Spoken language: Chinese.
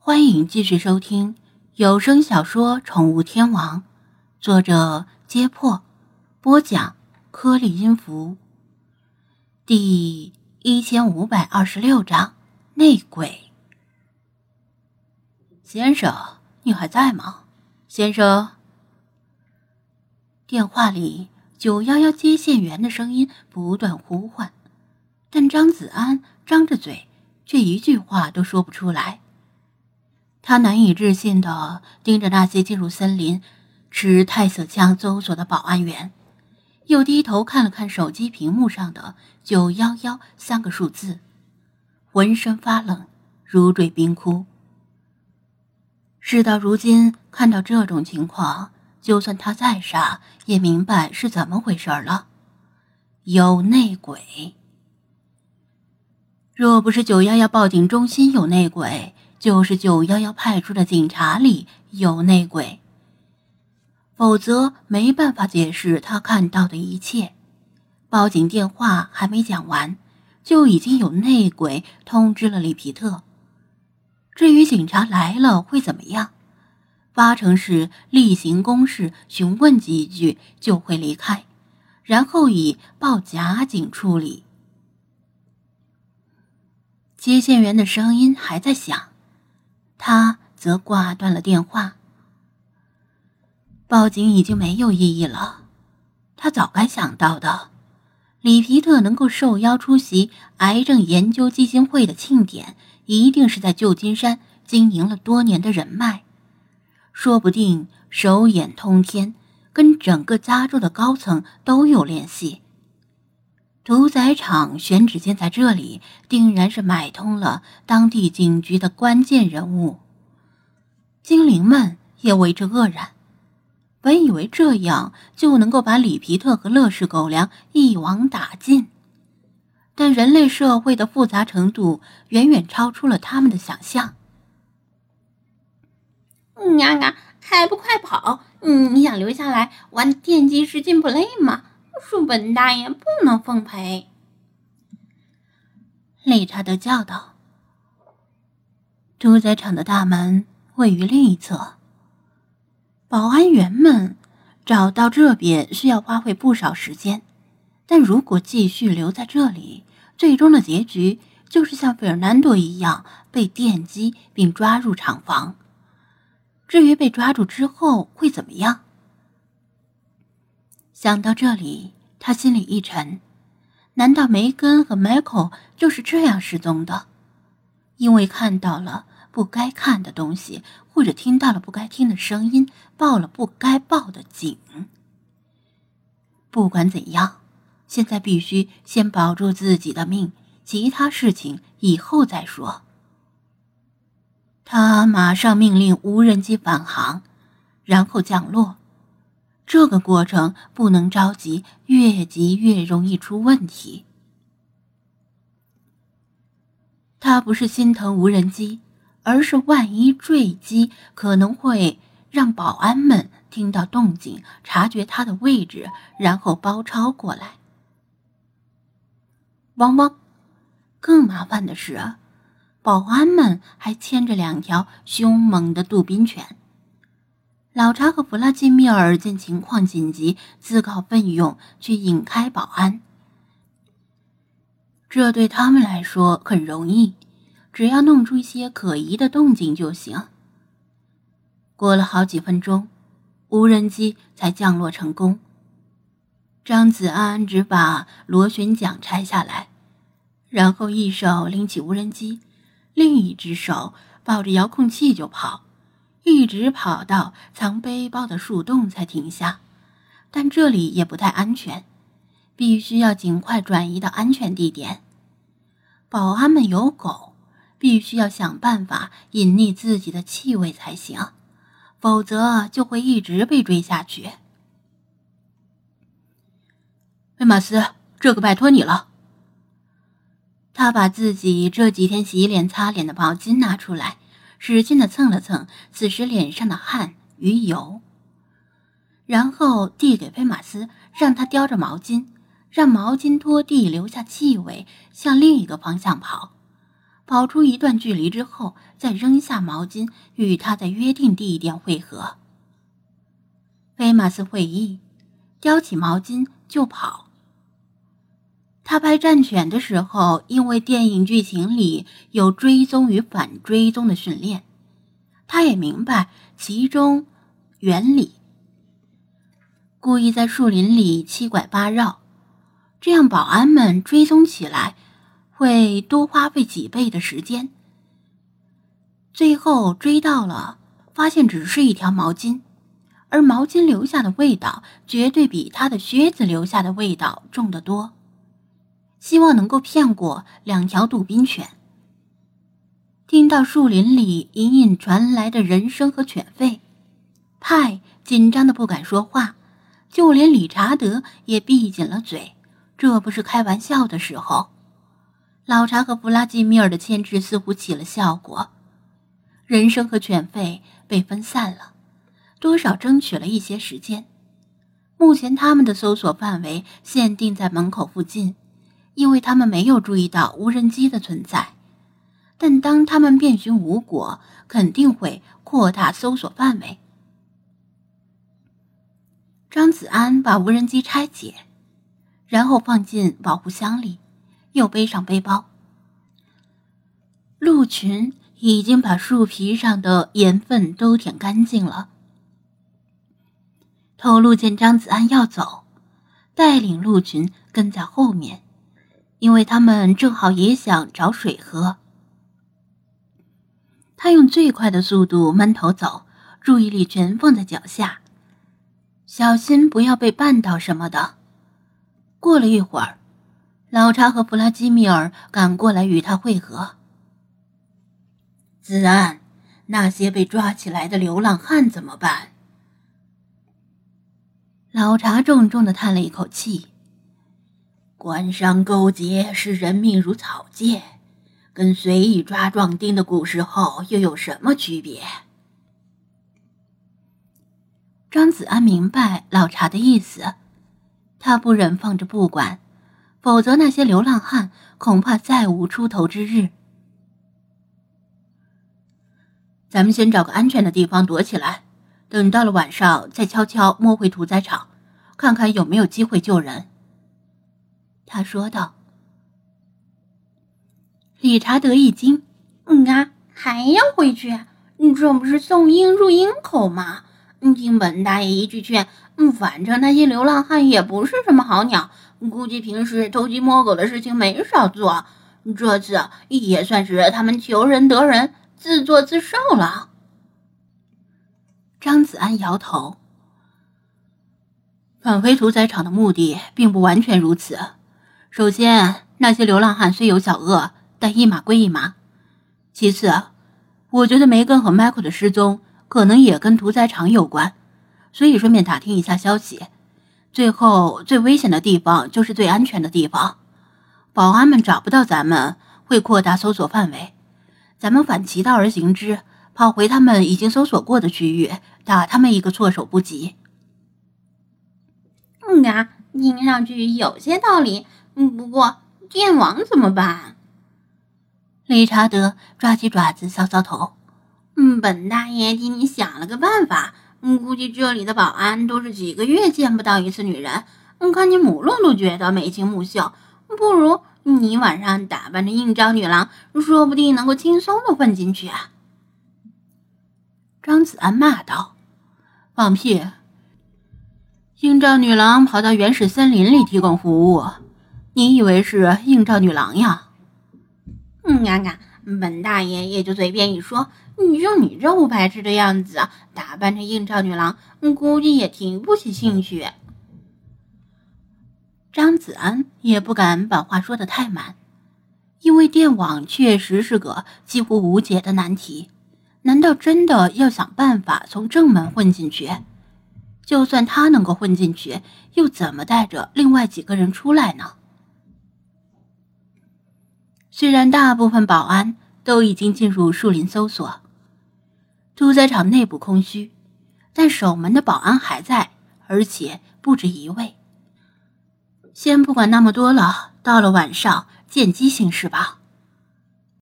欢迎继续收听有声小说《宠物天王》，作者：揭破，播讲：颗粒音符。第一千五百二十六章内鬼。先生，你还在吗？先生。电话里九幺幺接线员的声音不断呼唤，但张子安张着嘴，却一句话都说不出来。他难以置信的盯着那些进入森林、持太色枪搜索的保安员，又低头看了看手机屏幕上的“九幺幺”三个数字，浑身发冷，如坠冰窟。事到如今，看到这种情况，就算他再傻，也明白是怎么回事了。有内鬼！若不是九幺幺报警中心有内鬼，就是九幺幺派出的警察里有内鬼，否则没办法解释他看到的一切。报警电话还没讲完，就已经有内鬼通知了里皮特。至于警察来了会怎么样，八成是例行公事，询问几句就会离开，然后以报假警处理。接线员的声音还在响。他则挂断了电话。报警已经没有意义了。他早该想到的，里皮特能够受邀出席癌症研究基金会的庆典，一定是在旧金山经营了多年的人脉，说不定手眼通天，跟整个加州的高层都有联系。屠宰场选址建在这里，定然是买通了当地警局的关键人物。精灵们也为之愕然，本以为这样就能够把里皮特和乐氏狗粮一网打尽，但人类社会的复杂程度远远超出了他们的想象。娘啊，还不快跑！你想留下来玩电击式进 play 吗？恕本大爷不能奉陪。”理查德叫道。屠宰场的大门位于另一侧。保安员们找到这边需要花费不少时间，但如果继续留在这里，最终的结局就是像费尔南多一样被电击并抓入厂房。至于被抓住之后会怎么样？想到这里，他心里一沉。难道梅根和迈克就是这样失踪的？因为看到了不该看的东西，或者听到了不该听的声音，报了不该报的警。不管怎样，现在必须先保住自己的命，其他事情以后再说。他马上命令无人机返航，然后降落。这个过程不能着急，越急越容易出问题。他不是心疼无人机，而是万一坠机，可能会让保安们听到动静，察觉他的位置，然后包抄过来。汪汪！更麻烦的是，保安们还牵着两条凶猛的杜宾犬。老查和弗拉基米尔见情况紧急，自告奋勇去引开保安。这对他们来说很容易，只要弄出一些可疑的动静就行。过了好几分钟，无人机才降落成功。张子安只把螺旋桨拆下来，然后一手拎起无人机，另一只手抱着遥控器就跑。一直跑到藏背包的树洞才停下，但这里也不太安全，必须要尽快转移到安全地点。保安们有狗，必须要想办法隐匿自己的气味才行，否则就会一直被追下去。威马斯，这个拜托你了。他把自己这几天洗脸擦脸的毛巾拿出来。使劲的蹭了蹭此时脸上的汗与油，然后递给菲马斯，让他叼着毛巾，让毛巾拖地留下气味，向另一个方向跑，跑出一段距离之后，再扔下毛巾，与他在约定地点汇合。菲马斯会意，叼起毛巾就跑。他拍战犬的时候，因为电影剧情里有追踪与反追踪的训练，他也明白其中原理。故意在树林里七拐八绕，这样保安们追踪起来会多花费几倍的时间。最后追到了，发现只是一条毛巾，而毛巾留下的味道绝对比他的靴子留下的味道重得多。希望能够骗过两条杜宾犬。听到树林里隐隐传来的人声和犬吠，派紧张的不敢说话，就连理查德也闭紧了嘴。这不是开玩笑的时候。老查和弗拉基米尔的牵制似乎起了效果，人声和犬吠被分散了，多少争取了一些时间。目前他们的搜索范围限定在门口附近。因为他们没有注意到无人机的存在，但当他们遍寻无果，肯定会扩大搜索范围。张子安把无人机拆解，然后放进保护箱里，又背上背包。鹿群已经把树皮上的盐分都舔干净了。头鹿见张子安要走，带领鹿群跟在后面。因为他们正好也想找水喝，他用最快的速度闷头走，注意力全放在脚下，小心不要被绊倒什么的。过了一会儿，老查和弗拉基米尔赶过来与他会合。子安，那些被抓起来的流浪汉怎么办？老查重重的叹了一口气。官商勾结，视人命如草芥，跟随意抓壮丁的古时候又有什么区别？张子安明白老查的意思，他不忍放着不管，否则那些流浪汉恐怕再无出头之日。咱们先找个安全的地方躲起来，等到了晚上再悄悄摸回屠宰场，看看有没有机会救人。他说道：“理查德一惊，嗯啊，还要回去？这不是送鹰入鹰口吗？听本大爷一句劝，嗯，反正那些流浪汉也不是什么好鸟，估计平时偷鸡摸狗的事情没少做，这次也算是他们求人得人，自作自受了。”张子安摇头：“返回屠宰场的目的并不完全如此。”首先，那些流浪汉虽有小恶，但一码归一码。其次，我觉得梅根和迈克的失踪可能也跟屠宰场有关，所以顺便打听一下消息。最后，最危险的地方就是最安全的地方。保安们找不到咱们，会扩大搜索范围。咱们反其道而行之，跑回他们已经搜索过的区域，打他们一个措手不及。嗯啊，听上去有些道理。嗯，不过电网怎么办？理查德抓起爪子搔搔头。嗯，本大爷替你想了个办法。嗯，估计这里的保安都是几个月见不到一次女人。嗯，看你母鹿都觉得眉清目秀，不如你晚上打扮成应召女郎，说不定能够轻松的混进去啊！张子安骂道：“放屁！应召女郎跑到原始森林里提供服务。”你以为是应召女郎呀？嗯，看看本大爷也就随便一说。你就你这不排斥的样子，打扮成应召女郎，估计也提不起兴趣。张子安也不敢把话说的太满，因为电网确实是个几乎无解的难题。难道真的要想办法从正门混进去？就算他能够混进去，又怎么带着另外几个人出来呢？虽然大部分保安都已经进入树林搜索，屠宰场内部空虚，但守门的保安还在，而且不止一位。先不管那么多了，到了晚上见机行事吧。